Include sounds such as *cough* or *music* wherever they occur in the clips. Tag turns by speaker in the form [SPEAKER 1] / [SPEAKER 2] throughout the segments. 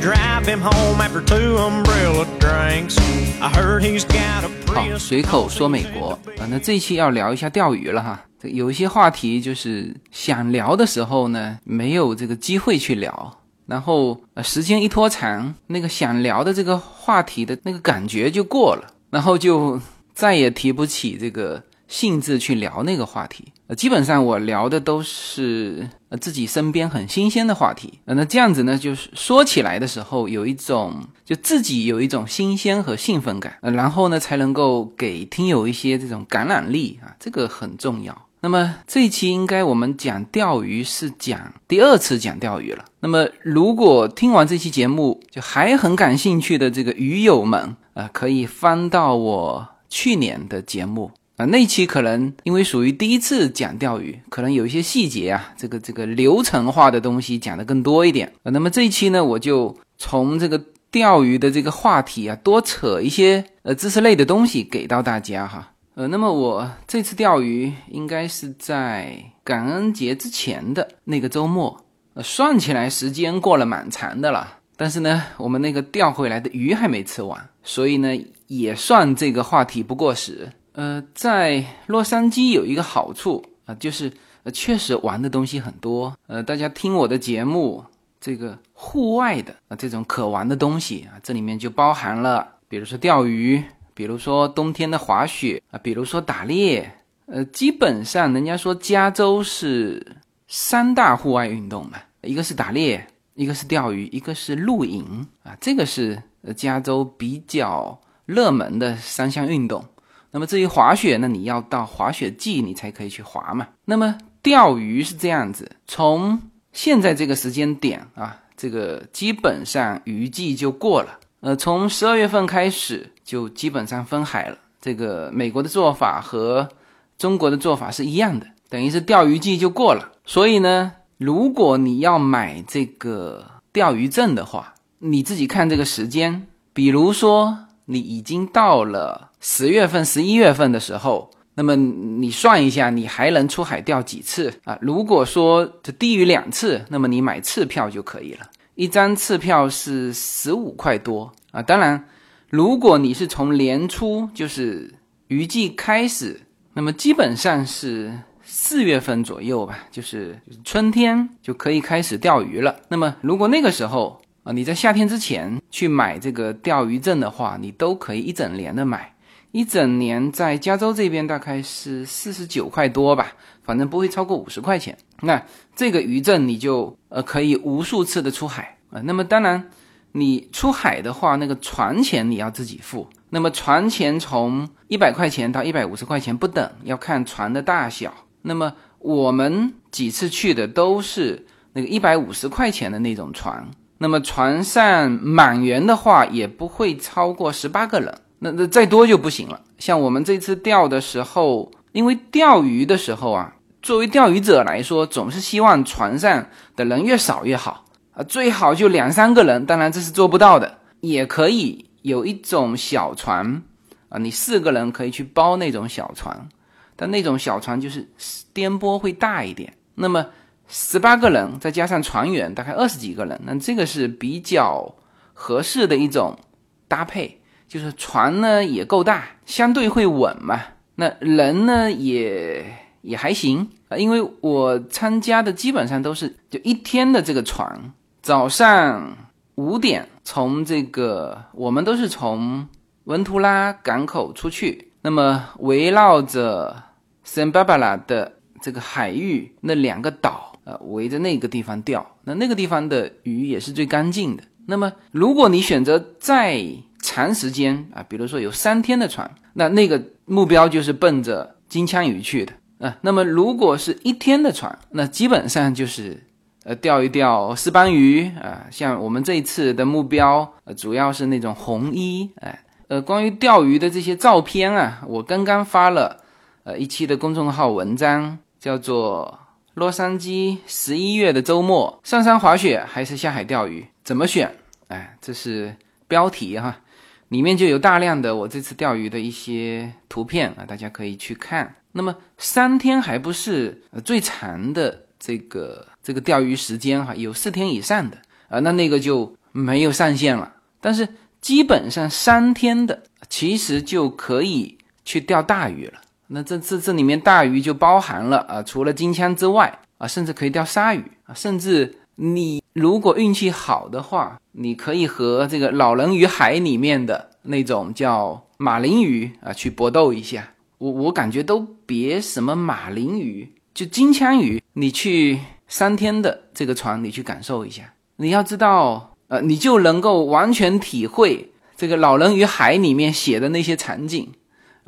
[SPEAKER 1] drive him home after two umbrella drinks. I heard he's got a
[SPEAKER 2] 好
[SPEAKER 1] ，Prius.
[SPEAKER 2] 随口说美国啊，那这一期要聊一下钓鱼了哈。这有一些话题就是想聊的时候呢，没有这个机会去聊，然后呃时间一拖长，那个想聊的这个话题的那个感觉就过了，然后就再也提不起这个兴致去聊那个话题。呃，基本上我聊的都是呃自己身边很新鲜的话题。呃，那这样子呢，就是说起来的时候有一种就自己有一种新鲜和兴奋感，呃，然后呢才能够给听友一些这种感染力啊，这个很重要。那么这一期应该我们讲钓鱼是讲第二次讲钓鱼了。那么如果听完这期节目就还很感兴趣的这个鱼友们啊、呃可以翻到我去年的节目。啊，那期可能因为属于第一次讲钓鱼，可能有一些细节啊，这个这个流程化的东西讲的更多一点。呃，那么这一期呢，我就从这个钓鱼的这个话题啊，多扯一些呃知识类的东西给到大家哈。呃，那么我这次钓鱼应该是在感恩节之前的那个周末，呃，算起来时间过了蛮长的了。但是呢，我们那个钓回来的鱼还没吃完，所以呢，也算这个话题不过时。呃，在洛杉矶有一个好处啊、就是呃确实玩的东西很多。呃，大家听我的节目，这个户外的啊、这种可玩的东西啊，这里面就包含了，比如说钓鱼，比如说冬天的滑雪啊，比如说打猎。呃，基本上人家说加州是三大户外运动嘛，一个是打猎，一个是钓鱼，一个是露营啊，这个是加州比较热门的三项运动。那么至于滑雪呢，你要到滑雪季你才可以去滑嘛。那么钓鱼是这样子，从现在这个时间点啊，这个基本上雨季就过了。呃，从十二月份开始就基本上分海了。这个美国的做法和中国的做法是一样的，等于是钓鱼季就过了。所以呢，如果你要买这个钓鱼证的话，你自己看这个时间，比如说你已经到了十月份、十一月份的时候，那么你算一下，你还能出海钓几次啊？如果说这低于两次，那么你买次票就可以了。一张次票是十五块多啊。当然，如果你是从年初就是渔季开始，那么基本上是四月份左右吧，就是春天就可以开始钓鱼了。那么如果那个时候啊，你在夏天之前去买这个钓鱼证的话，你都可以一整年的买。一整年在加州这边大概是四十九块多吧，反正不会超过五十块钱。那这个鱼证你就呃可以无数次的出海啊、呃那么当然，你出海的话，那个船钱你要自己付。那么船钱从一百块钱到一百五十块钱不等，要看船的大小。那么我们几次去的都是那个一百五十块钱的那种船。那么船上满员的话，也不会超过十八个人。那那再多就不行了。像我们这次钓的时候，因为钓鱼的时候啊，作为钓鱼者来说，总是希望船上的人越少越好啊，最好就两三个人。当然这是做不到的，也可以有一种小船啊，你四个人可以去包那种小船，但那种小船就是颠簸会大一点。那么十八个人再加上船员，大概二十几个人，那这个是比较合适的一种搭配。就是船呢也够大，相对会稳嘛。那人呢也也还行啊，因为我参加的基本上都是就一天的这个船，早上五点从这个我们都是从文图拉港口出去，那么围绕着圣巴巴拉的这个海域那两个岛，呃，围着那个地方钓，那那个地方的鱼也是最干净的。那么如果你选择再长时间啊，比如说有三天的船，那那个目标就是奔着金枪鱼去的啊。那么如果是一天的船，那基本上就是呃钓一钓石斑鱼啊。像我们这一次的目标，主要是那种红衣哎。呃，关于钓鱼的这些照片啊，我刚刚发了呃一期的公众号文章，叫做《洛杉矶十一月的周末上山滑雪还是下海钓鱼怎么选》。哎，这是标题哈。里面就有大量的我这次钓鱼的一些图片啊，大家可以去看。那么三天还不是最长的这个这个钓鱼时间哈，有四天以上的啊，那那个就没有上限了。但是基本上三天的，其实就可以去钓大鱼了。那这这这里面大鱼就包含了啊，除了金枪之外啊，甚至可以钓鲨鱼啊，甚至你如果运气好的话，你可以和这个老人鱼海里面的那种叫马林鱼啊去搏斗一下。我我感觉都别什么马林鱼，就金枪鱼，你去三天的这个船，你去感受一下，你要知道，呃，你就能够完全体会这个老人与海里面写的那些场景，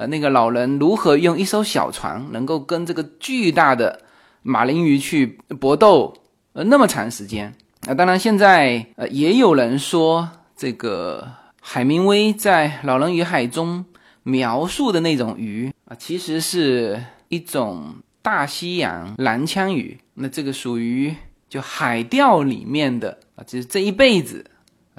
[SPEAKER 2] 呃，那个老人如何用一艘小船能够跟这个巨大的马林鱼去搏斗，呃，那么长时间。啊，当然现在呃也有人说，这个海明威在《老人与海》中。描述的那种鱼啊，其实是一种大西洋蓝枪鱼。那这个属于就海钓里面的啊，就是这一辈子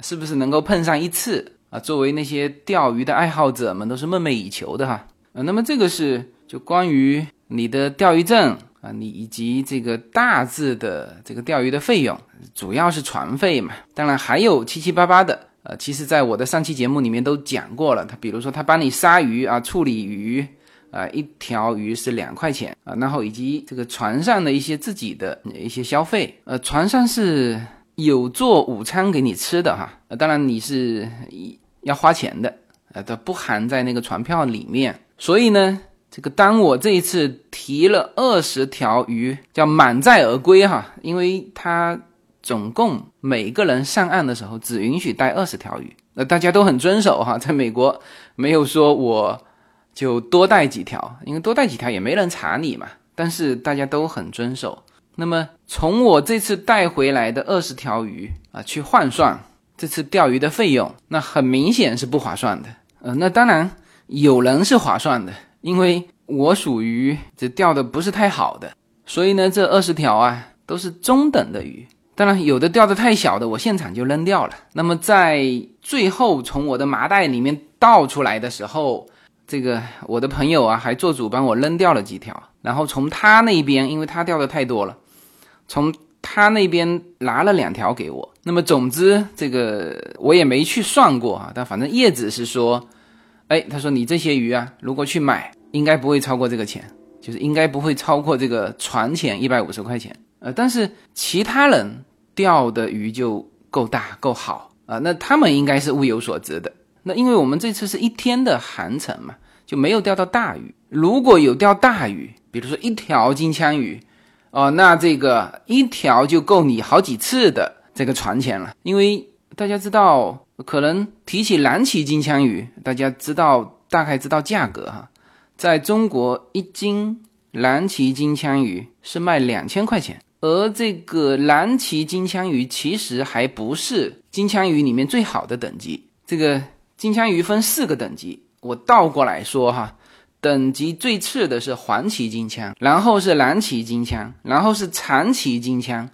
[SPEAKER 2] 是不是能够碰上一次啊？作为那些钓鱼的爱好者们，都是梦寐以求的哈。啊，那么这个是就关于你的钓鱼证啊，你以及这个大致的这个钓鱼的费用，主要是船费嘛。当然还有七七八八的。呃，其实，在我的上期节目里面都讲过了。他比如说，他帮你杀鱼啊，处理鱼啊，一条鱼是两块钱啊，然后以及这个船上的一些自己的一些消费。呃，船上是有做午餐给你吃的哈，呃，当然你是要花钱的，呃，它不含在那个船票里面。所以呢，这个当我这一次提了二十条鱼，叫满载而归哈，因为它。总共每个人上岸的时候只允许带二十条鱼，那大家都很遵守哈，在美国没有说我就多带几条，因为多带几条也没人查你嘛。但是大家都很遵守。那么从我这次带回来的二十条鱼啊去换算这次钓鱼的费用，那很明显是不划算的。呃，那当然有人是划算的，因为我属于这钓的不是太好的，所以呢这二十条啊都是中等的鱼。当然，有的钓的太小的，我现场就扔掉了。那么在最后从我的麻袋里面倒出来的时候，这个我的朋友啊还做主帮我扔掉了几条。然后从他那边，因为他钓的太多了，从他那边拿了两条给我。那么总之，这个我也没去算过啊。但反正叶子是说，哎，他说你这些鱼啊，如果去买，应该不会超过这个钱，就是应该不会超过这个船钱一百五十块钱。呃，但是其他人钓的鱼就够大够好啊，那他们应该是物有所值的。那因为我们这次是一天的航程嘛，就没有钓到大鱼。如果有钓大鱼，比如说一条金枪鱼，哦，那这个一条就够你好几次的这个船钱了。因为大家知道，可能提起蓝鳍金枪鱼，大家知道大概知道价格哈，在中国一斤蓝鳍金枪鱼是卖两千块钱。而这个蓝鳍金枪鱼其实还不是金枪鱼里面最好的等级。这个金枪鱼分四个等级，我倒过来说哈，等级最次的是黄鳍金枪，然后是蓝鳍金枪，然后是长鳍金枪，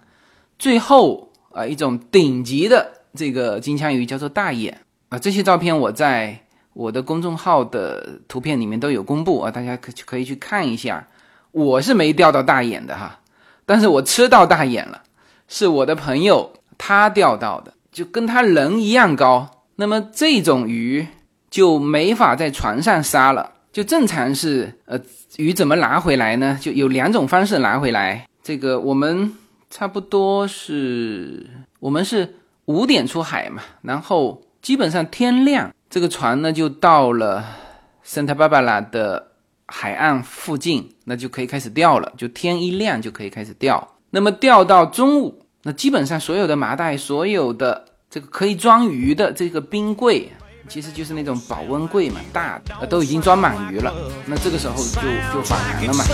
[SPEAKER 2] 最后啊一种顶级的这个金枪鱼叫做大眼啊。这些照片我在我的公众号的图片里面都有公布啊，大家可可以去看一下。我是没钓到大眼的哈。但是我吃到大眼了，是我的朋友他钓到的，就跟他人一样高。那么这种鱼就没法在船上杀了，就正常是呃鱼怎么拿回来呢？就有两种方式拿回来。这个我们差不多是，我们是五点出海嘛，然后基本上天亮，这个船呢就到了圣塔芭芭拉的。海岸附近，那就可以开始钓了。就天一亮就可以开始钓。那么钓到中午，那基本上所有的麻袋、所有的这个可以装鱼的这个冰柜，其实就是那种保温柜嘛，大的都已经装满鱼了。那这个时候就就返航了嘛。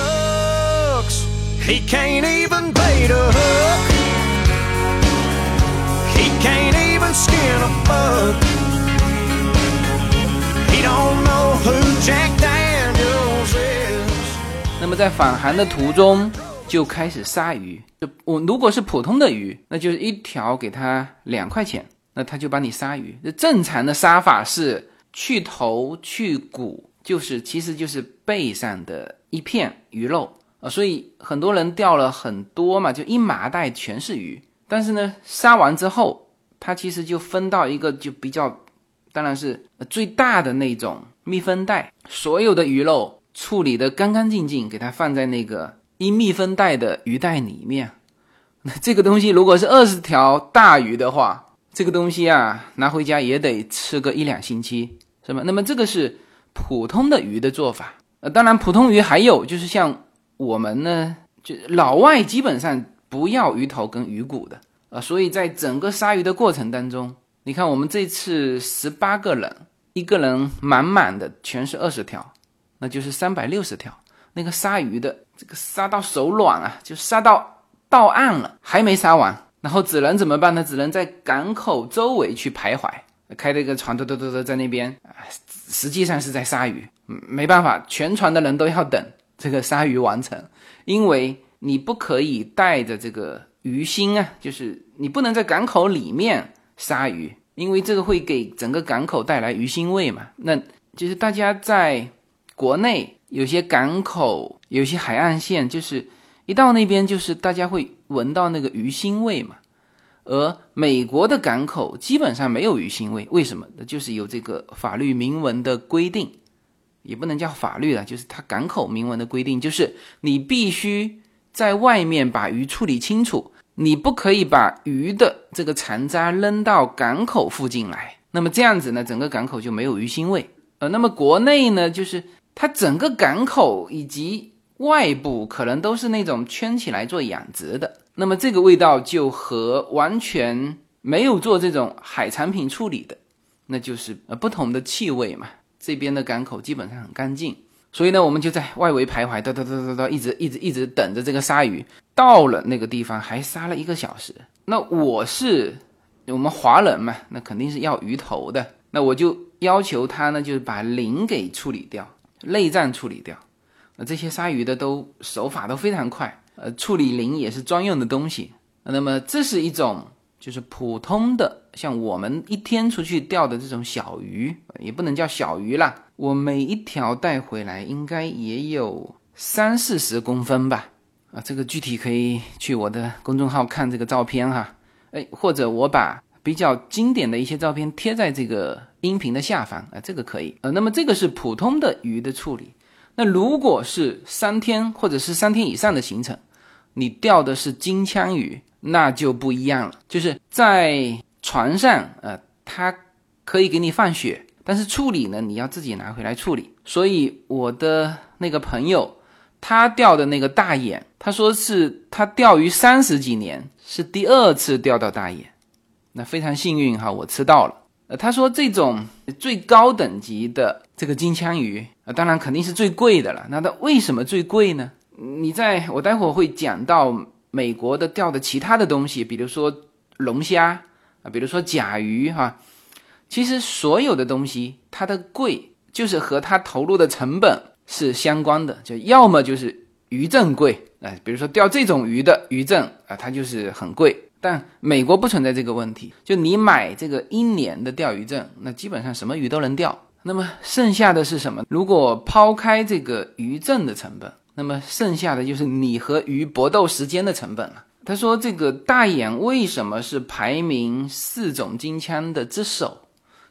[SPEAKER 2] 那么在返航的途中就开始杀鱼。就我如果是普通的鱼，那就是一条给他两块钱，那他就帮你杀鱼。这正常的杀法是去头去骨，就是其实就是背上的一片鱼肉啊。所以很多人钓了很多嘛，就一麻袋全是鱼。但是呢，杀完之后它其实就分到一个就比较，当然是最大的那种密封袋，所有的鱼肉处理的干干净净，给它放在那个一密封袋的鱼袋里面。那这个东西如果是二十条大鱼的话，这个东西啊拿回家也得吃个一两星期，是吧？那么这个是普通的鱼的做法。呃，当然普通鱼还有就是像我们呢，就老外基本上不要鱼头跟鱼骨的。啊，所以在整个杀鱼的过程当中，你看我们这次十八个人，一个人满满的全是二十条，那就是三百六十条。那个杀鱼的这个杀到手软啊，就杀到到岸了，还没杀完，然后只能怎么办呢？只能在港口周围去徘徊，开这个船，嘟嘟嘟嘟在那边啊，实际上是在杀鱼。没办法，全船的人都要等这个杀鱼完成，因为你不可以带着这个。鱼腥啊，就是你不能在港口里面杀鱼，因为这个会给整个港口带来鱼腥味嘛。那就是大家在国内有些港口、有些海岸线，就是一到那边，就是大家会闻到那个鱼腥味嘛。而美国的港口基本上没有鱼腥味，为什么？就是有这个法律明文的规定，也不能叫法律了，就是它港口明文的规定，就是你必须在外面把鱼处理清楚。你不可以把鱼的这个残渣扔到港口附近来，那么这样子呢，整个港口就没有鱼腥味。呃，那么国内呢，就是它整个港口以及外部可能都是那种圈起来做养殖的，那么这个味道就和完全没有做这种海产品处理的，那就是呃不同的气味嘛。这边的港口基本上很干净。所以呢，我们就在外围徘徊，哒哒哒哒哒，一直一直一直等着这个鲨鱼。到了那个地方，还杀了一个小时。那我是我们华人嘛，那肯定是要鱼头的。那我就要求他呢，就是把鳞给处理掉，内脏处理掉。那这些鲨鱼的都手法都非常快，呃，处理鳞也是专用的东西。那么这是一种。就是普通的，像我们一天出去钓的这种小鱼，也不能叫小鱼啦。我每一条带回来应该也有三四十公分吧。啊，这个具体可以去我的公众号看这个照片哈。哎，或者我把比较经典的一些照片贴在这个音频的下方啊，这个可以。呃，那么这个是普通的鱼的处理。那如果是三天或者是三天以上的行程，你钓的是金枪鱼。那就不一样了，就是在船上，呃，它可以给你放血，但是处理呢，你要自己拿回来处理。所以我的那个朋友，他钓的那个大眼，他说是他钓鱼三十几年，是第二次钓到大眼，那非常幸运哈，我吃到了。呃，他说这种最高等级的这个金枪鱼，啊，当然肯定是最贵的了。那它为什么最贵呢？你在我待会儿会讲到。美国的钓的其他的东西，比如说龙虾啊，比如说甲鱼哈，其实所有的东西它的贵，就是和它投入的成本是相关的，就要么就是鱼证贵，哎，比如说钓这种鱼的鱼证啊，它就是很贵。但美国不存在这个问题，就你买这个一年的钓鱼证，那基本上什么鱼都能钓。那么剩下的是什么？如果抛开这个鱼证的成本。那么剩下的就是你和鱼搏斗时间的成本了。他说：“这个大眼为什么是排名四种金枪的之首？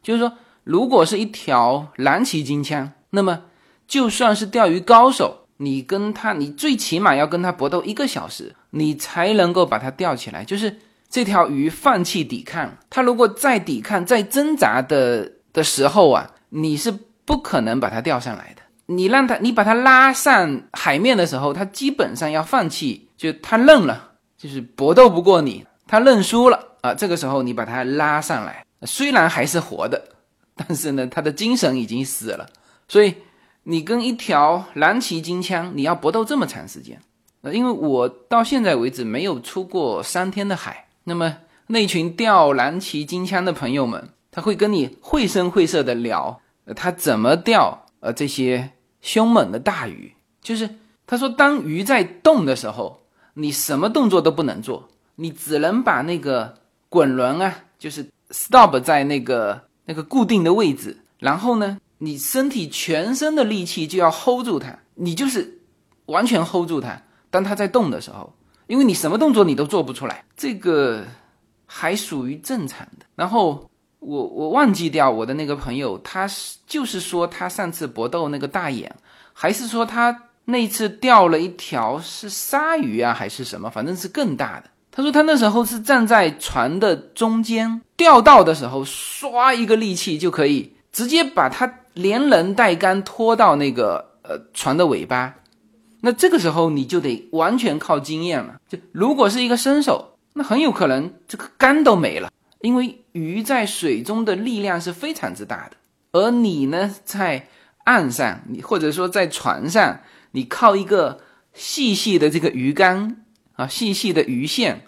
[SPEAKER 2] 就是说，如果是一条蓝鳍金枪，那么就算是钓鱼高手，你跟他，你最起码要跟他搏斗一个小时，你才能够把它钓起来。就是这条鱼放弃抵抗，它如果再抵抗、再挣扎的的时候啊，你是不可能把它钓上来的。”你让他，你把他拉上海面的时候，他基本上要放弃，就他认了，就是搏斗不过你，他认输了啊。这个时候你把他拉上来，虽然还是活的，但是呢，他的精神已经死了。所以你跟一条蓝鳍金枪，你要搏斗这么长时间，呃，因为我到现在为止没有出过三天的海，那么那群钓蓝鳍金枪的朋友们，他会跟你绘声绘色的聊，他怎么钓，呃，这些。凶猛的大鱼，就是他说，当鱼在动的时候，你什么动作都不能做，你只能把那个滚轮啊，就是 stop 在那个那个固定的位置，然后呢，你身体全身的力气就要 hold 住它，你就是完全 hold 住它。当它在动的时候，因为你什么动作你都做不出来，这个还属于正常的。然后我我忘记掉我的那个朋友，他是就是说他上次搏斗那个大眼，还是说他那次钓了一条是鲨鱼啊，还是什么，反正是更大的。他说他那时候是站在船的中间，钓到的时候，唰一个力气就可以直接把他连人带杆拖到那个呃船的尾巴。那这个时候你就得完全靠经验了。就如果是一个新手，那很有可能这个杆都没了，因为鱼在水中的力量是非常之大的，而你呢在岸上，你或者说在船上，你靠一个细细的这个鱼竿。啊，细细的鱼线，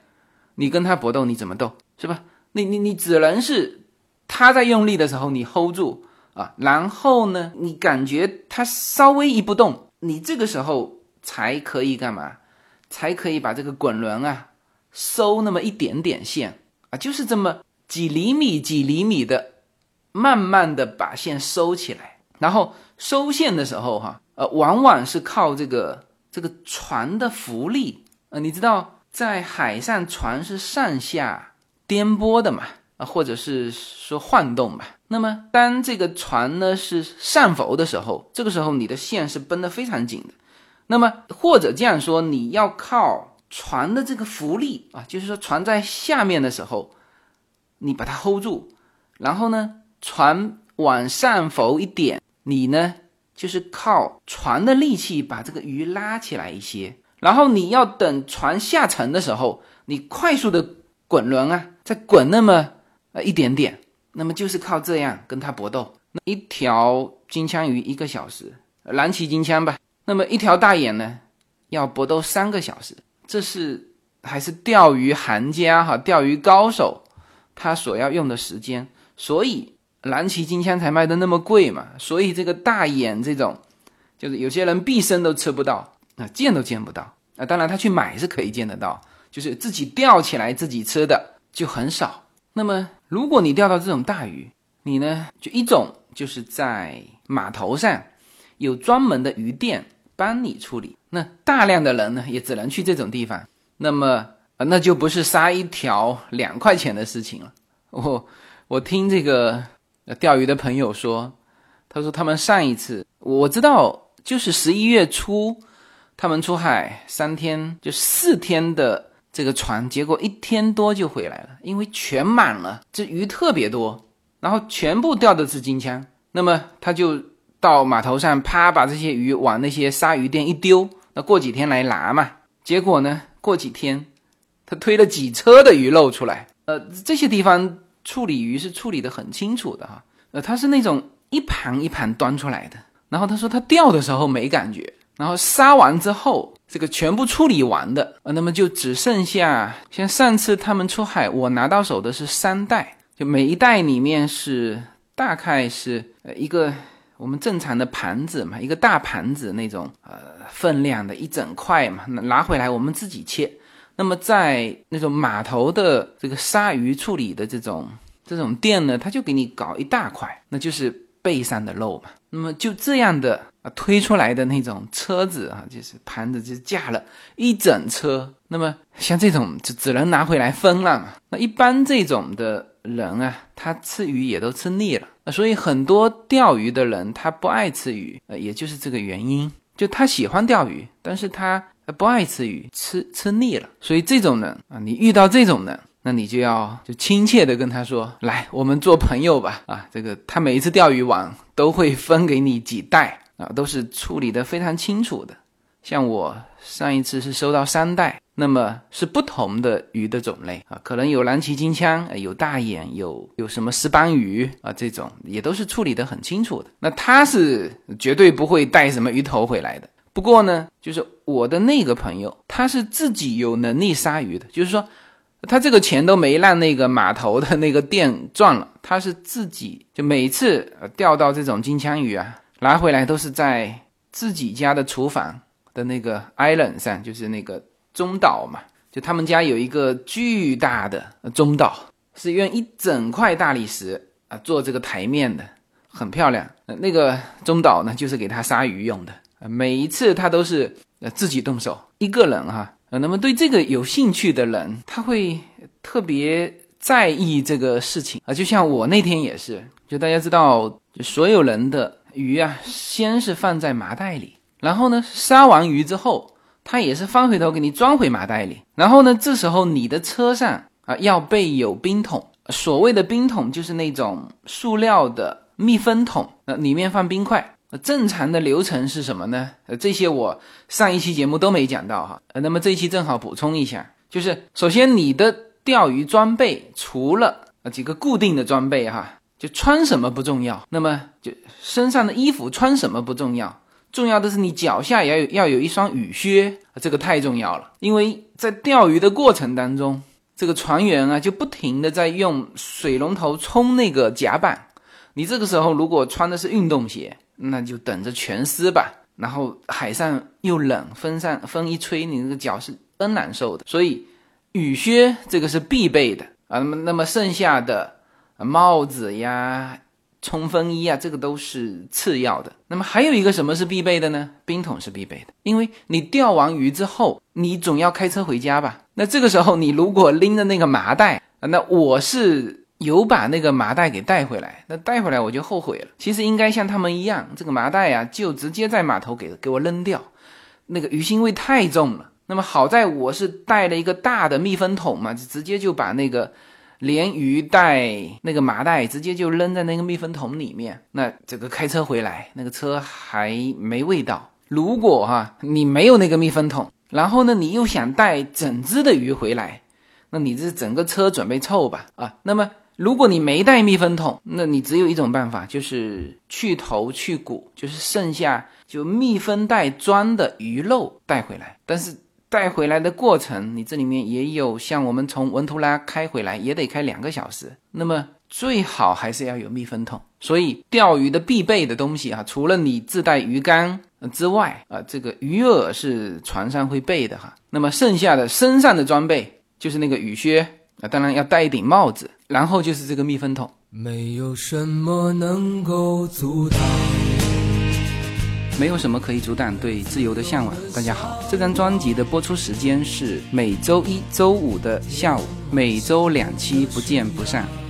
[SPEAKER 2] 你跟它搏斗，你怎么斗，是吧？你你你只能是他在用力的时候，你 hold 住啊，然后呢，你感觉他稍微一不动，你这个时候才可以干嘛？才可以把这个滚轮啊收那么一点点线啊，就是这么几厘米几厘米的，慢慢的把线收起来，然后收线的时候哈，呃，往往是靠这个这个船的浮力。呃，你知道在海上船是上下颠簸的嘛？啊，或者是说晃动嘛？那么当这个船呢是上浮的时候，这个时候你的线是绷得非常紧的。那么或者这样说，你要靠船的这个浮力啊，就是说船在下面的时候，你把它 hold 住，然后呢船往上浮一点，你呢就是靠船的力气把这个鱼拉起来一些。然后你要等船下沉的时候，你快速的滚轮啊，再滚那么呃一点点，那么就是靠这样跟它搏斗。那一条金枪鱼一个小时，蓝鳍金枪吧。那么一条大眼呢，要搏斗三个小时。这是还是钓鱼行家哈，钓鱼高手他所要用的时间。所以蓝鳍金枪才卖的那么贵嘛。所以这个大眼这种，就是有些人毕生都吃不到。那见都见不到啊！当然，他去买是可以见得到，就是自己钓起来自己吃的就很少。那么，如果你钓到这种大鱼，你呢就一种就是在码头上有专门的鱼店帮你处理。那大量的人呢也只能去这种地方。那么啊，那就不是杀一条两块钱的事情了。我我听这个钓鱼的朋友说，他说他们上一次我知道就是十一月初。他们出海三天，就四天的这个船，结果一天多就回来了，因为全满了，这鱼特别多，然后全部钓的是金枪。那么他就到码头上，啪把这些鱼往那些鲨鱼店一丢，那过几天来拿嘛。结果呢，过几天他推了几车的鱼肉出来。呃，这些地方处理鱼是处理的很清楚的哈。呃，他是那种一盘一盘端出来的，然后他说他钓的时候没感觉。然后杀完之后，这个全部处理完的，呃，那么就只剩下像上次他们出海，我拿到手的是三袋，就每一袋里面是大概是呃一个我们正常的盘子嘛，一个大盘子那种呃分量的一整块嘛，拿回来我们自己切。那么在那种码头的这个鲨鱼处理的这种这种店呢，他就给你搞一大块，那就是背上的肉嘛。那么就这样的啊。推出来的那种车子啊，就是盘子就架了一整车。那么像这种就只能拿回来分了嘛。那一般这种的人啊，他吃鱼也都吃腻了。所以很多钓鱼的人他不爱吃鱼，呃，也就是这个原因。就他喜欢钓鱼，但是他不爱吃鱼，吃吃腻了。所以这种人啊，你遇到这种人，那你就要就亲切的跟他说：“来，我们做朋友吧。”啊，这个他每一次钓鱼网都会分给你几袋。啊，都是处理的非常清楚的。像我上一次是收到三袋，那么是不同的鱼的种类啊，可能有蓝鳍金枪，有大眼，有有什么石斑鱼啊，这种也都是处理的很清楚的。那他是绝对不会带什么鱼头回来的。不过呢，就是我的那个朋友，他是自己有能力杀鱼的，就是说他这个钱都没让那个码头的那个店赚了，他是自己就每次钓到这种金枪鱼啊。拿回来都是在自己家的厨房的那个 island 上，就是那个中岛嘛。就他们家有一个巨大的中岛，是用一整块大理石啊做这个台面的，很漂亮。那个中岛呢，就是给他杀鱼用的。每一次他都是呃自己动手，一个人哈。呃，那么对这个有兴趣的人，他会特别在意这个事情啊。就像我那天也是，就大家知道，所有人的鱼啊，先是放在麻袋里，然后呢，杀完鱼之后，他也是翻回头给你装回麻袋里，然后呢，这时候你的车上啊要备有冰桶，所谓的冰桶就是那种塑料的密封桶，那里面放冰块。正常的流程是什么呢？呃，这些我上一期节目都没讲到哈。呃，那么这一期正好补充一下，就是首先你的钓鱼装备除了呃几个固定的装备哈，就穿什么不重要，那么就身上的衣服穿什么不重要，重要的是你脚下要有要有一双雨靴，这个太重要了。因为在钓鱼的过程当中，这个船员啊就不停的在用水龙头冲那个甲板，你这个时候如果穿的是运动鞋。那就等着全湿吧，然后海上又冷，风上风一吹，你那个脚是 N 难受的。所以雨靴这个是必备的啊。那么那么剩下的帽子呀、冲锋衣啊，这个都是次要的。那么还有一个什么是必备的呢？冰桶是必备的，因为你钓完鱼之后，你总要开车回家吧？那这个时候你如果拎着那个麻袋，那我是。有把那个麻袋给带回来，那带回来我就后悔了。其实应该像他们一样，这个麻袋呀，就直接在码头给给我扔掉。那个鱼腥味太重了。那么好在我是带了一个大的密封桶嘛，就直接就把那个连鱼带那个麻袋直接就扔在那个密封桶里面。那这个开车回来，那个车还没味道。如果哈你没有那个密封桶，然后呢你又想带整只的鱼回来，那你这整个车准备臭吧啊？那么。如果你没带密封桶，那你只有一种办法，就是去头去骨，就是剩下就密封袋装的鱼肉带回来。但是带回来的过程，你这里面也有像我们从文图拉开回来也得开两个小时。那么最好还是要有密封桶。所以钓鱼的必备的东西啊，除了你自带鱼竿之外啊，这个鱼饵是船上会备的哈。那么剩下的身上的装备就是那个雨靴。那当然要戴一顶帽子，然后就是这个密封桶。没有什么能够阻挡，没有什么可以阻挡对自由的向往。大家好，这张专辑的播出时间是每周一周五的下午，每周两期，不见不散。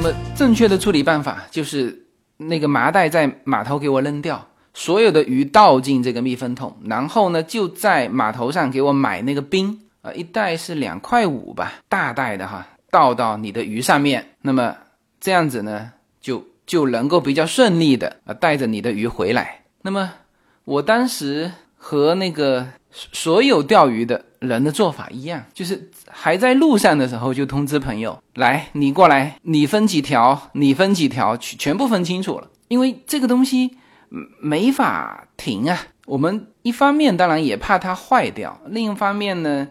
[SPEAKER 2] 那么正确的处理办法就是那个麻袋在码头给我扔掉。所有的鱼倒进这个密封桶，然后呢，就在码头上给我买那个冰啊，一袋是两块五吧，大袋的哈，倒到你的鱼上面，那么这样子呢，就就能够比较顺利的啊带着你的鱼回来。那么我当时和那个所有钓鱼的人的做法一样，就是还在路上的时候就通知朋友来，你过来，你分几条，你分几条，全全部分清楚了，因为这个东西。没法停啊！我们一方面当然也怕它坏掉，另一方面呢，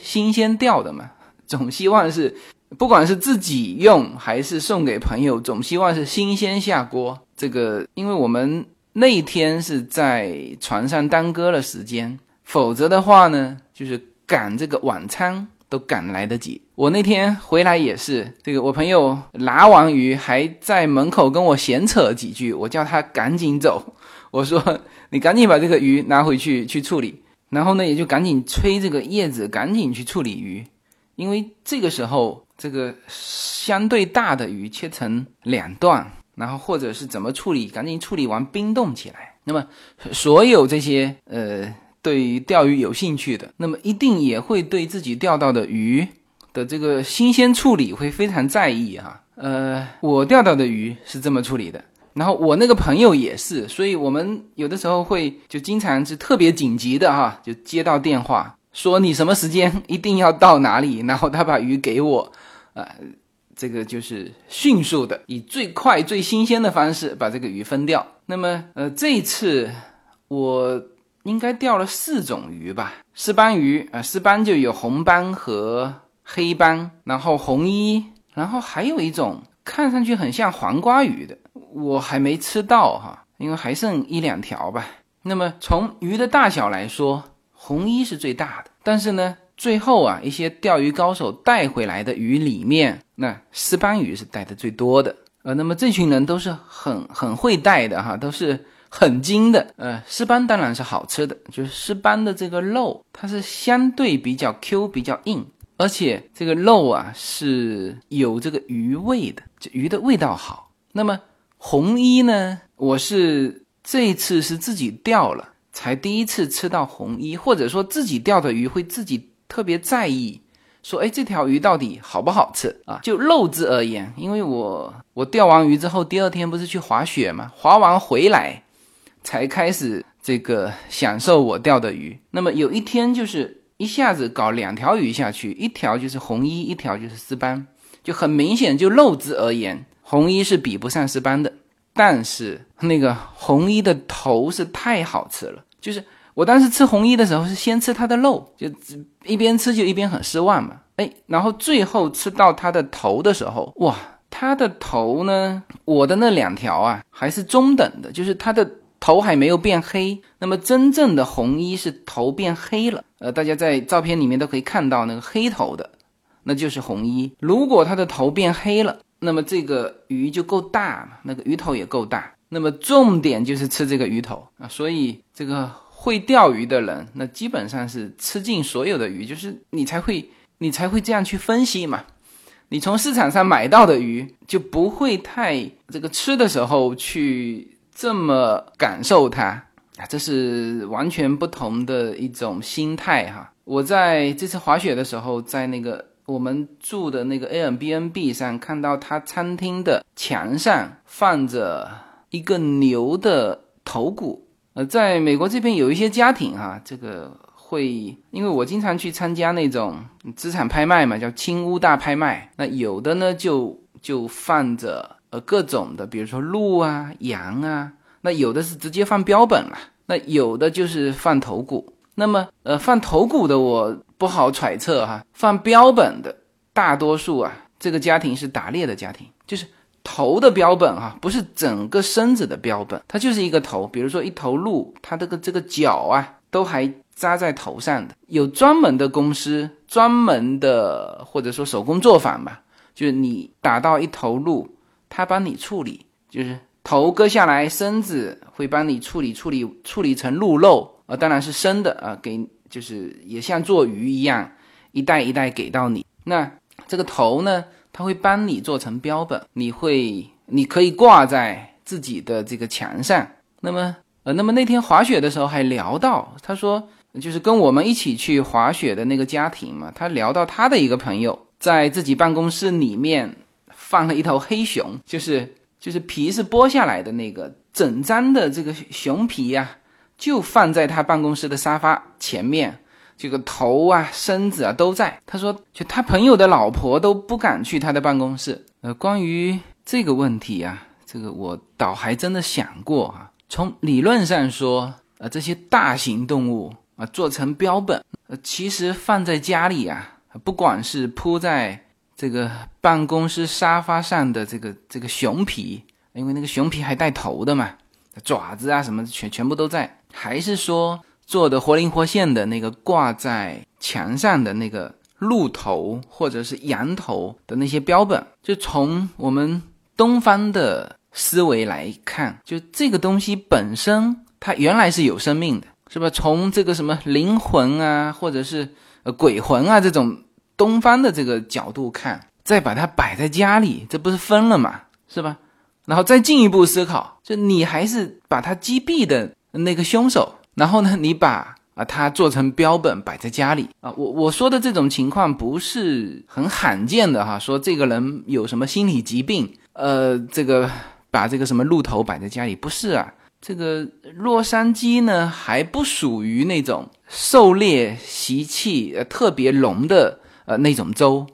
[SPEAKER 2] 新鲜钓的嘛，总希望是不管是自己用还是送给朋友，总希望是新鲜下锅。这个，因为我们那天是在船上耽搁了时间，否则的话呢，就是赶这个晚餐。都赶来得及。我那天回来也是，这个我朋友拿完鱼还在门口跟我闲扯几句，我叫他赶紧走。我说你赶紧把这个鱼拿回去 *laughs* 去处理，然后呢也就赶紧吹这个叶子，赶紧去处理鱼，因为这个时候这个相对大的鱼切成两段，然后或者是怎么处理，赶紧处理完冰冻起来。那么所有这些呃。对于钓鱼有兴趣的，那么一定也会对自己钓到的鱼的这个新鲜处理会非常在意哈。呃，我钓到的鱼是这么处理的，然后我那个朋友也是，所以我们有的时候会就经常是特别紧急的哈，就接到电话说你什么时间一定要到哪里，然后他把鱼给我，呃，这个就是迅速的以最快最新鲜的方式把这个鱼分掉。那么呃，这一次我应该钓了四种鱼吧，丝斑鱼啊，丝斑就有红斑和黑斑，然后红衣。然后还有一种看上去很像黄瓜鱼的，我还没吃到哈，因为还剩一两条吧。那么从鱼的大小来说，红衣是最大的。但是呢，最后啊，一些钓鱼高手带回来的鱼里面，那丝斑鱼是带的最多的。呃，那么这群人都是很很会带的哈，都是很精的。呃，丝斑当然是好吃的，就是丝斑的这个肉，它是相对比较 Q、比较硬。而且这个肉啊是有这个鱼味的，这鱼的味道好。那么红衣呢，我是这一次是自己钓了，才第一次吃到红衣，或者说自己钓的鱼会自己特别在意，说哎这条鱼到底好不好吃啊？就肉质而言，因为我我钓完鱼之后，第二天不是去滑雪嘛，滑完回来才开始这个享受我钓的鱼。那么有一天就是。一下子搞两条鱼下去，一条就是红衣，一条就是丝斑，就很明显，就肉质而言，红衣是比不上丝斑的。但是那个红衣的头是太好吃了，就是我当时吃红衣的时候是先吃它的肉，就一边吃就一边很失望嘛。哎，然后最后吃到它的头的时候，哇，它的头呢，我的那两条啊还是中等的，就是它的。头还没有变黑，那么真正的红衣是头变黑了。呃，大家在照片里面都可以看到那个黑头的，那就是红衣。如果它的头变黑了，那么这个鱼就够大嘛，那个鱼头也够大。那么重点就是吃这个鱼头啊，所以这个会钓鱼的人，那基本上是吃尽所有的鱼，就是你才会你才会这样去分析嘛。你从市场上买到的鱼就不会太这个吃的时候去。这么感受它啊，这是完全不同的一种心态哈。我在这次滑雪的时候，在那个我们住的那个 Airbnb 上看到，他餐厅的墙上放着一个牛的头骨。呃，在美国这边有一些家庭哈，这个会因为我经常去参加那种资产拍卖嘛，叫青屋大拍卖。那有的呢就就放着。呃，各种的，比如说鹿啊、羊啊，那有的是直接放标本了，那有的就是放头骨。那么，呃，放头骨的我不好揣测哈，放标本的大多数啊，这个家庭是打猎的家庭，就是头的标本哈，不是整个身子的标本，它就是一个头。比如说一头鹿，它这个这个角啊，都还扎在头上的。有专门的公司，专门的或者说手工作坊吧，就是你打到一头鹿。他帮你处理，就是头割下来，身子会帮你处理处理处理成鹿肉，呃，当然是生的啊，给就是也像做鱼一样，一袋一袋给到你。那这个头呢，他会帮你做成标本，你会你可以挂在自己的这个墙上。那么呃，那么那天滑雪的时候还聊到，他说就是跟我们一起去滑雪的那个家庭嘛，他聊到他的一个朋友在自己办公室里面。放了一头黑熊，就是就是皮是剥下来的那个整张的这个熊皮呀，就放在他办公室的沙发前面，这个头啊、身子啊都在。他说，就他朋友的老婆都不敢去他的办公室。呃，关于这个问题啊，这个我倒还真的想过啊。从理论上说，呃，这些大型动物啊做成标本，呃，其实放在家里啊，不管是铺在。这个办公室沙发上的这个这个熊皮，因为那个熊皮还带头的嘛，爪子啊什么全全部都在，还是说做的活灵活现的那个挂在墙上的那个鹿头或者是羊头的那些标本，就从我们东方的思维来看，就这个东西本身它原来是有生命的，是吧？从这个什么灵魂啊，或者是呃鬼魂啊这种。东方的这个角度看，再把它摆在家里，这不是分了吗？是吧？然后再进一步思考，就你还是把他击毙的那个凶手，然后呢，你把啊，他做成标本摆在家里啊。我我说的这种情况不是很罕见的哈，说这个人有什么心理疾病，呃，这个把这个什么鹿头摆在家里，不是啊。这个洛杉矶呢，还不属于那种狩猎习气呃特别浓的呃那种州，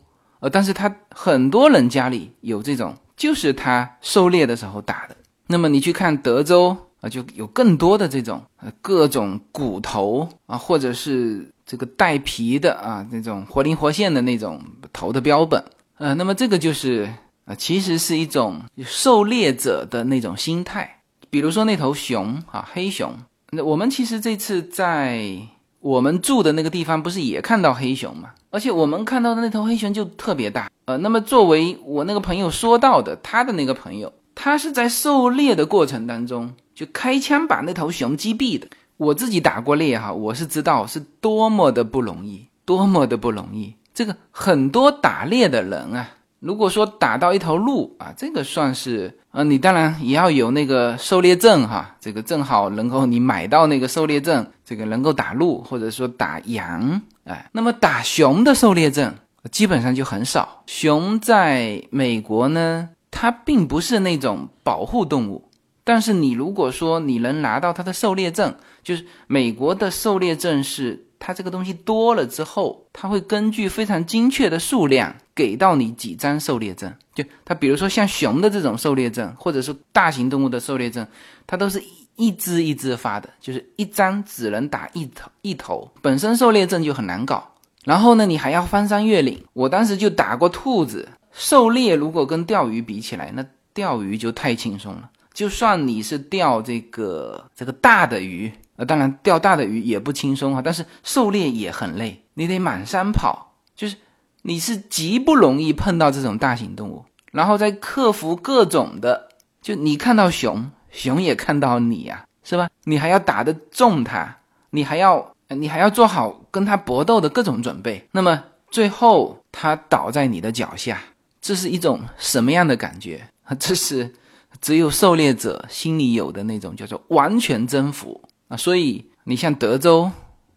[SPEAKER 2] 呃，但是他很多人家里有这种，就是他狩猎的时候打的。那么你去看德州啊，就有更多的这种呃各种骨头啊，或者是这个带皮的啊那种活灵活现的那种头的标本，呃，那么这个就是啊，其实是一种狩猎者的那种心态。比如说那头熊啊，黑熊。那我们其实这次在我们住的那个地方，不是也看到黑熊吗？而且我们看到的那头黑熊就特别大。呃，那么作为我那个朋友说到的，他的那个朋友，他是在狩猎的过程当中就开枪把那头熊击毙的。我自己打过猎哈，我是知道是多么的不容易，多么的不容易。这个很多打猎的人啊。如果说打到一头鹿啊，这个算是呃，你当然也要有那个狩猎证哈，这个正好能够你买到那个狩猎证，这个能够打鹿或者说打羊，哎，那么打熊的狩猎证基本上就很少。熊在美国呢，它并不是那种保护动物，但是你如果说你能拿到它的狩猎证，就是美国的狩猎证是。它这个东西多了之后，它会根据非常精确的数量给到你几张狩猎证。就它，比如说像熊的这种狩猎证，或者是大型动物的狩猎证，它都是一只一只发的，就是一张只能打一头一头。本身狩猎证就很难搞，然后呢，你还要翻山越岭。我当时就打过兔子狩猎，如果跟钓鱼比起来，那钓鱼就太轻松了。就算你是钓这个这个大的鱼。呃，当然钓大的鱼也不轻松哈，但是狩猎也很累，你得满山跑，就是你是极不容易碰到这种大型动物，然后再克服各种的，就你看到熊，熊也看到你呀，是吧？你还要打得中它，你还要你还要做好跟它搏斗的各种准备，那么最后它倒在你的脚下，这是一种什么样的感觉 *laughs* 这是只有狩猎者心里有的那种叫做完全征服。啊，所以你像德州，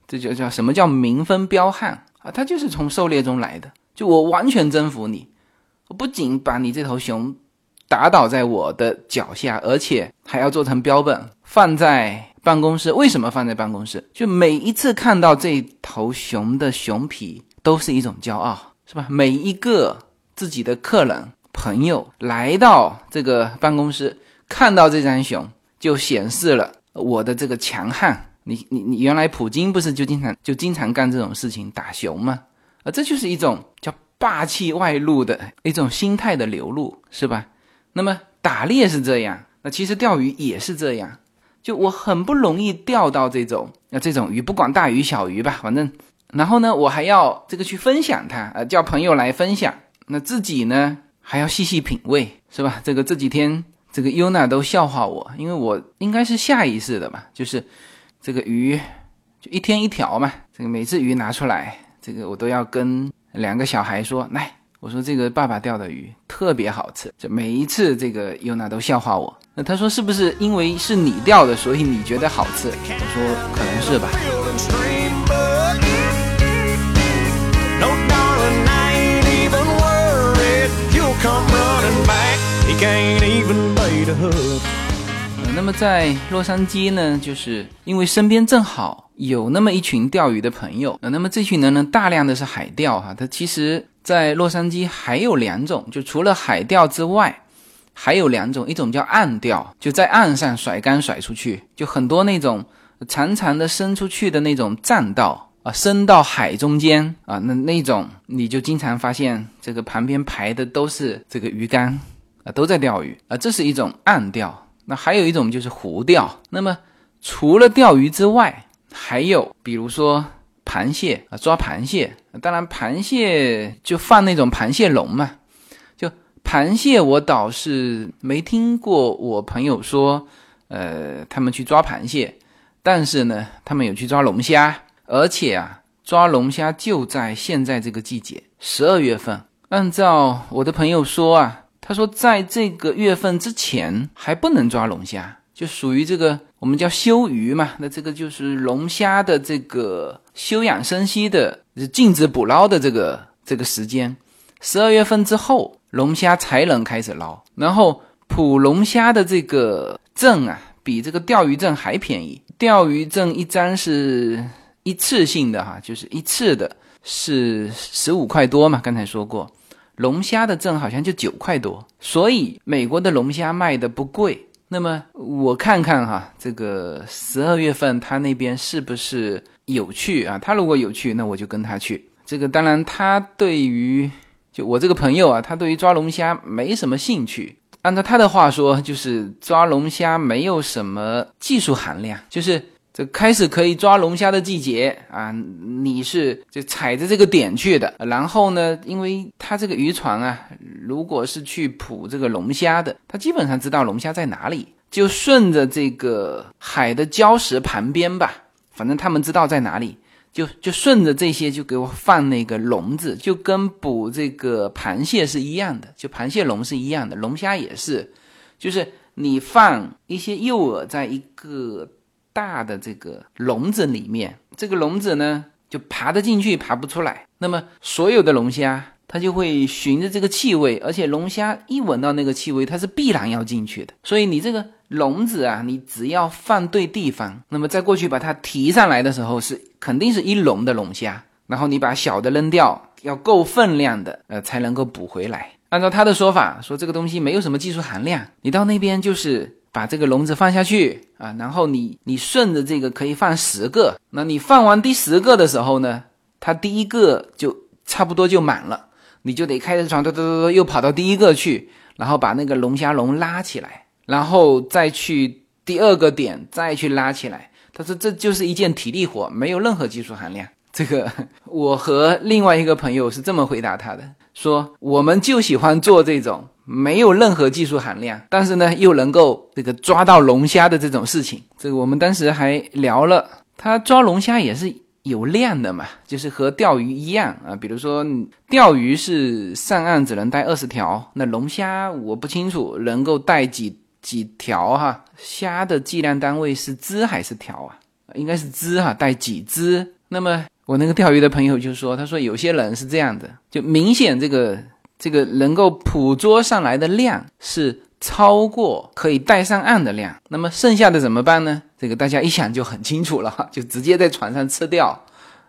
[SPEAKER 2] 这就叫什么叫民风彪悍啊？他就是从狩猎中来的。就我完全征服你，我不仅把你这头熊打倒在我的脚下，而且还要做成标本放在办公室。为什么放在办公室？就每一次看到这头熊的熊皮，都是一种骄傲，是吧？每一个自己的客人朋友来到这个办公室，看到这张熊，就显示了。我的这个强悍，你你你，原来普京不是就经常就经常干这种事情打熊吗？啊，这就是一种叫霸气外露的一种心态的流露，是吧？那么打猎是这样，那其实钓鱼也是这样。就我很不容易钓到这种那这种鱼，不管大鱼小鱼吧，反正，然后呢，我还要这个去分享它，呃，叫朋友来分享，那自己呢还要细细品味，是吧？这个这几天。这个优娜都笑话我，因为我应该是下意识的吧，就是这个鱼就一天一条嘛，这个每次鱼拿出来，这个我都要跟两个小孩说，来，我说这个爸爸钓的鱼特别好吃，就每一次这个优娜都笑话我，那他说是不是因为是你钓的，所以你觉得好吃？我说可能是吧。那么在洛杉矶呢，就是因为身边正好有那么一群钓鱼的朋友，那么这群人呢，大量的是海钓哈。它其实，在洛杉矶还有两种，就除了海钓之外，还有两种，一种叫岸钓，就在岸上甩竿甩出去，就很多那种长长的伸出去的那种栈道啊，伸到海中间啊，那那种你就经常发现这个旁边排的都是这个鱼竿。啊，都在钓鱼啊，这是一种暗钓。那还有一种就是湖钓。那么除了钓鱼之外，还有比如说螃蟹啊，抓螃蟹。当然，螃蟹就放那种螃蟹笼嘛。就螃蟹，我倒是没听过我朋友说，呃，他们去抓螃蟹。但是呢，他们有去抓龙虾，而且啊，抓龙虾就在现在这个季节，十二月份。按照我的朋友说啊。他说，在这个月份之前还不能抓龙虾，就属于这个我们叫休渔嘛，那这个就是龙虾的这个休养生息的、禁止捕捞的这个这个时间。十二月份之后，龙虾才能开始捞。然后捕龙虾的这个证啊，比这个钓鱼证还便宜。钓鱼证一张是一次性的哈，就是一次的，是十五块多嘛。刚才说过，龙虾的证好像就九块多，所以美国的龙虾卖的不贵。那么我看看哈，这个十二月份他那边是不是有去啊？他如果有去，那我就跟他去。这个当然，他对于就我这个朋友啊，他对于抓龙虾没什么兴趣。按照他的话说，就是抓龙虾没有什么技术含量，就是这开始可以抓龙虾的季节啊，你是就踩着这个点去的。然后呢，因为他这个渔船啊。如果是去捕这个龙虾的，他基本上知道龙虾在哪里，就顺着这个海的礁石旁边吧，反正他们知道在哪里，就就顺着这些就给我放那个笼子，就跟捕这个螃蟹是一样的，就螃蟹笼是一样的，龙虾也是，就是你放一些诱饵在一个大的这个笼子里面，这个笼子呢就爬得进去，爬不出来，那么所有的龙虾。它就会循着这个气味，而且龙虾一闻到那个气味，它是必然要进去的。所以你这个笼子啊，你只要放对地方，那么再过去把它提上来的时候，是肯定是一笼的龙虾。然后你把小的扔掉，要够分量的，呃，才能够补回来。按照他的说法，说这个东西没有什么技术含量，你到那边就是把这个笼子放下去啊，然后你你顺着这个可以放十个，那你放完第十个的时候呢，它第一个就差不多就满了。你就得开着船，嘟嘟嘟嘟，又跑到第一个去，然后把那个龙虾笼拉起来，然后再去第二个点，再去拉起来。他说这就是一件体力活，没有任何技术含量。这个 *laughs* 我和另外一个朋友是这么回答他的，说我们就喜欢做这种没有任何技术含量，但是呢又能够这个抓到龙虾的这种事情。这个我们当时还聊了，他抓龙虾也是。有量的嘛，就是和钓鱼一样啊。比如说，钓鱼是上岸只能带二十条，那龙虾我不清楚能够带几几条哈。虾的计量单位是只还是条啊？应该是只哈，带几只。那么我那个钓鱼的朋友就说，他说有些人是这样的，就明显这个这个能够捕捉上来的量是。超过可以带上岸的量，那么剩下的怎么办呢？这个大家一想就很清楚了，*laughs* 就直接在船上吃掉。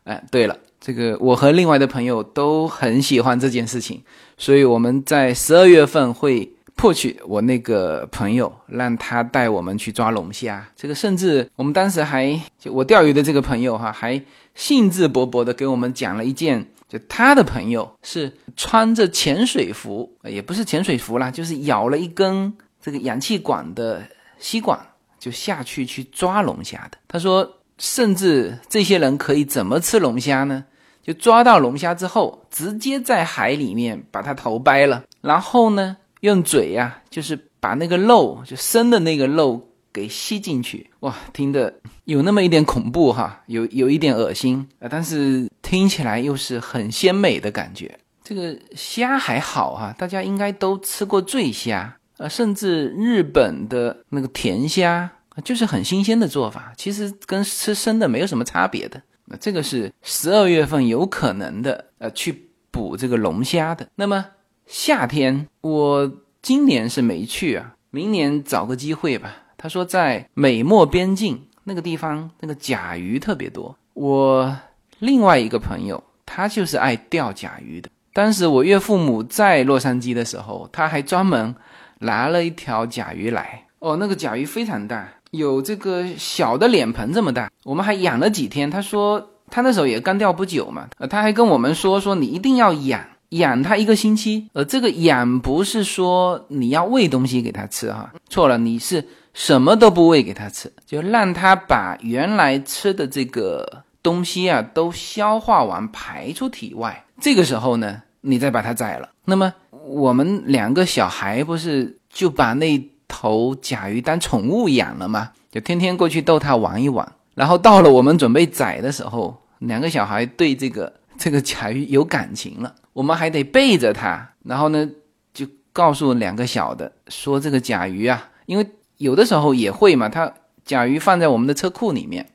[SPEAKER 2] 哎，对了，这个我和另外的朋友都很喜欢这件事情，所以我们在十二月份会迫取我那个朋友，让他带我们去抓龙虾。这个甚至我们当时还就我钓鱼的这个朋友哈，还兴致勃勃的给我们讲了一件。就他的朋友是穿着潜水服，也不是潜水服啦，就是咬了一根这个氧气管的吸管，就下去去抓龙虾的。他说，甚至这些人可以怎么吃龙虾呢？就抓到龙虾之后，直接在海里面把它头掰了，然后呢，用嘴呀，就是把那个肉，就生的那个肉。给吸进去，哇，听的有那么一点恐怖哈，有有一点恶心啊，但是听起来又是很鲜美的感觉。这个虾还好哈，大家应该都吃过醉虾啊，甚至日本的那个甜虾，就是很新鲜的做法，其实跟吃生的没有什么差别的。那这个是十二月份有可能的，呃，去捕这个龙虾的。那么夏天我今年是没去啊，明年找个机会吧。他说，在美墨边境那个地方，那个甲鱼特别多。我另外一个朋友，他就是爱钓甲鱼的。当时我岳父母在洛杉矶的时候，他还专门拿了一条甲鱼来。哦，那个甲鱼非常大，有这个小的脸盆这么大。我们还养了几天。他说他那时候也刚钓不久嘛，呃，他还跟我们说说你一定要养。养它一个星期，呃，这个养不是说你要喂东西给它吃哈，错了，你是什么都不喂给它吃，就让它把原来吃的这个东西啊都消化完排出体外，这个时候呢，你再把它宰了。那么我们两个小孩不是就把那头甲鱼当宠物养了吗？就天天过去逗它玩一玩，然后到了我们准备宰的时候，两个小孩对这个这个甲鱼有感情了。我们还得背着它，然后呢，就告诉两个小的说：“这个甲鱼啊，因为有的时候也会嘛，它甲鱼放在我们的车库里面，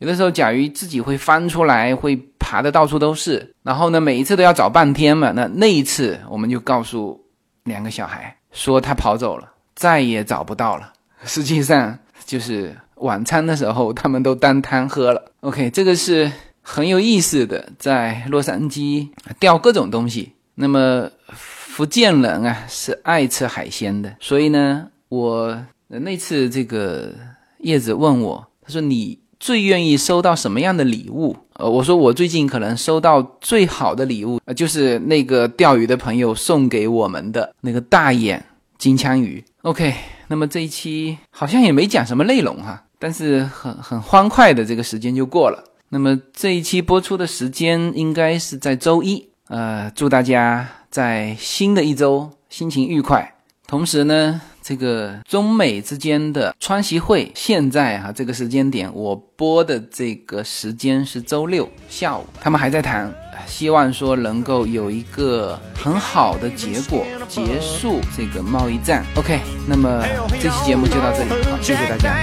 [SPEAKER 2] 有的时候甲鱼自己会翻出来，会爬的到处都是。然后呢，每一次都要找半天嘛。那那一次，我们就告诉两个小孩说他跑走了，再也找不到了。*laughs* 实际上就是晚餐的时候，他们都当汤喝了。OK，这个是很有意思的，在洛杉矶钓各种东西。那么福建人啊是爱吃海鲜的，所以呢，我那次这个叶子问我，他说你最愿意收到什么样的礼物？呃，我说我最近可能收到最好的礼物，呃，就是那个钓鱼的朋友送给我们的那个大眼金枪鱼。OK。那么这一期好像也没讲什么内容哈，但是很很欢快的这个时间就过了。那么这一期播出的时间应该是在周一，呃，祝大家在新的一周心情愉快。同时呢。这个中美之间的川习会，现在哈这个时间点，我播的这个时间是周六下午，他们还在谈，希望说能够有一个很好的结果，结束这个贸易战。OK，那么这期节目就到这里，好，谢谢大家。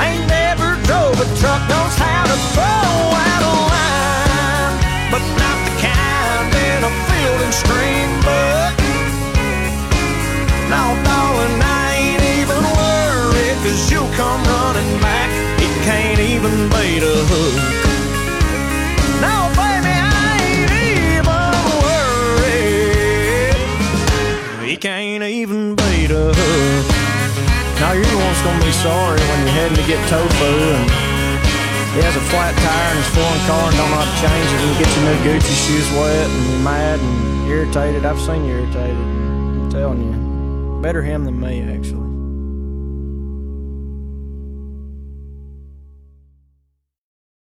[SPEAKER 2] Ain't
[SPEAKER 1] never drove a truck, knows how to throw out a line. But not the kind in a field and stream, but no,
[SPEAKER 2] darling, I ain't even worried, cause you'll come running back. He can't even bait a hook. No, baby, I ain't even worried. He can't even bait a hook. You're the one's gonna be sorry when you're heading to get tofu and he has a flat tire in his foreign car and don't know how to change it and get your new Gucci shoes wet and you're mad and irritated. I've seen you irritated. I'm telling you. Better him than me, actually.